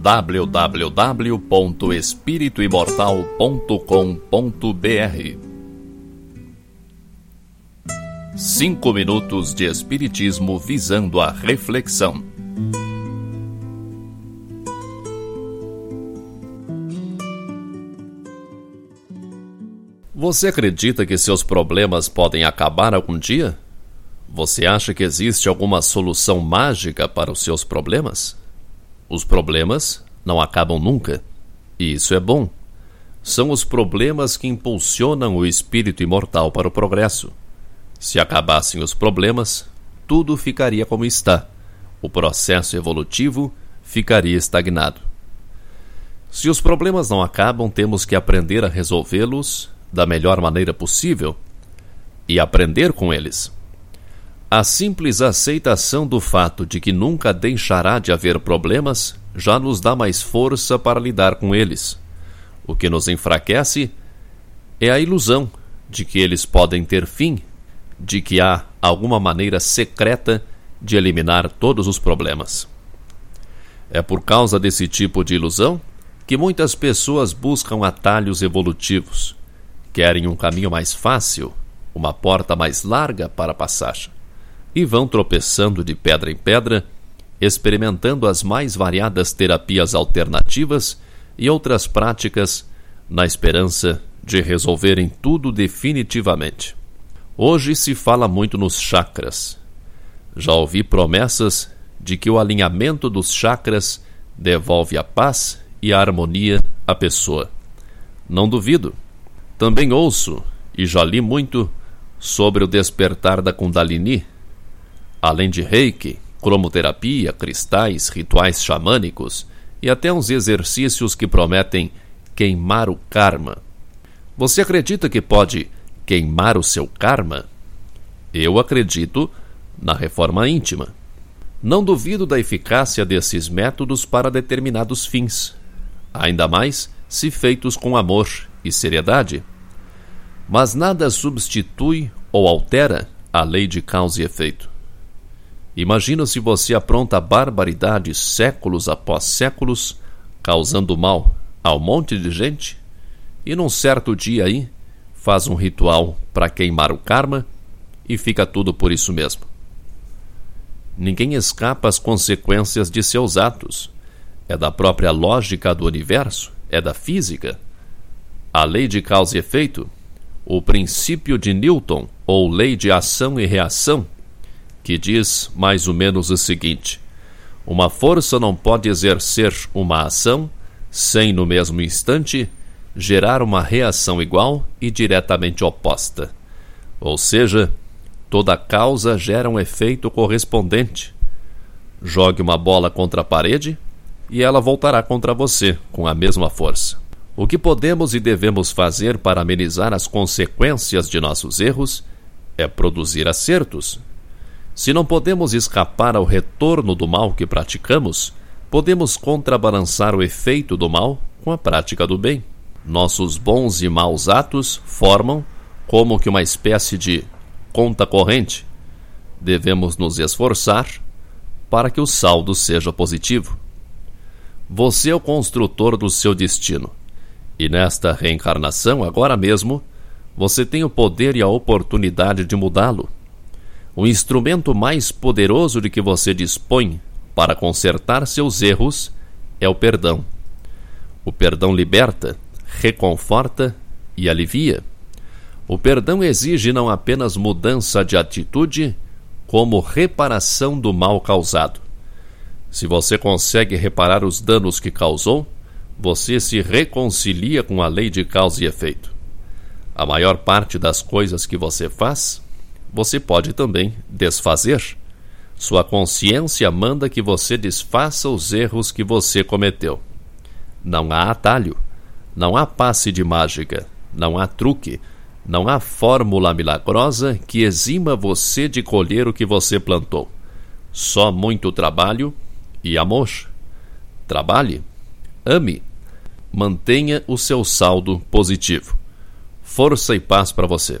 www.espirituimortal.com.br Cinco minutos de Espiritismo visando a reflexão. Você acredita que seus problemas podem acabar algum dia? Você acha que existe alguma solução mágica para os seus problemas? Os problemas não acabam nunca, e isso é bom. São os problemas que impulsionam o espírito imortal para o progresso. Se acabassem os problemas, tudo ficaria como está. O processo evolutivo ficaria estagnado. Se os problemas não acabam, temos que aprender a resolvê-los da melhor maneira possível e aprender com eles. A simples aceitação do fato de que nunca deixará de haver problemas já nos dá mais força para lidar com eles. O que nos enfraquece é a ilusão de que eles podem ter fim, de que há alguma maneira secreta de eliminar todos os problemas. É por causa desse tipo de ilusão que muitas pessoas buscam atalhos evolutivos. Querem um caminho mais fácil, uma porta mais larga para a passagem e vão tropeçando de pedra em pedra, experimentando as mais variadas terapias alternativas e outras práticas na esperança de resolverem tudo definitivamente. Hoje se fala muito nos chakras. Já ouvi promessas de que o alinhamento dos chakras devolve a paz e a harmonia à pessoa. Não duvido. Também ouço e já li muito sobre o despertar da Kundalini, além de reiki, cromoterapia, cristais, rituais xamânicos e até uns exercícios que prometem queimar o karma. Você acredita que pode queimar o seu karma? Eu acredito na reforma íntima. Não duvido da eficácia desses métodos para determinados fins, ainda mais se feitos com amor e seriedade. Mas nada substitui ou altera a lei de causa e efeito. Imagina se você apronta barbaridades séculos após séculos, causando mal a um monte de gente, e num certo dia aí faz um ritual para queimar o karma e fica tudo por isso mesmo. Ninguém escapa às consequências de seus atos. É da própria lógica do universo, é da física. A lei de causa e efeito, o princípio de Newton, ou lei de ação e reação, que diz mais ou menos o seguinte: uma força não pode exercer uma ação sem, no mesmo instante, gerar uma reação igual e diretamente oposta. Ou seja, toda causa gera um efeito correspondente. Jogue uma bola contra a parede e ela voltará contra você com a mesma força. O que podemos e devemos fazer para amenizar as consequências de nossos erros é produzir acertos se não podemos escapar ao retorno do mal que praticamos, podemos contrabalançar o efeito do mal com a prática do bem. Nossos bons e maus atos formam como que uma espécie de conta corrente. Devemos nos esforçar para que o saldo seja positivo. Você é o construtor do seu destino. E nesta reencarnação, agora mesmo, você tem o poder e a oportunidade de mudá-lo. O instrumento mais poderoso de que você dispõe para consertar seus erros é o perdão. O perdão liberta, reconforta e alivia. O perdão exige não apenas mudança de atitude, como reparação do mal causado. Se você consegue reparar os danos que causou, você se reconcilia com a lei de causa e efeito. A maior parte das coisas que você faz você pode também desfazer. Sua consciência manda que você desfaça os erros que você cometeu. Não há atalho, não há passe de mágica, não há truque, não há fórmula milagrosa que exima você de colher o que você plantou. Só muito trabalho e amor. Trabalhe, ame, mantenha o seu saldo positivo. Força e paz para você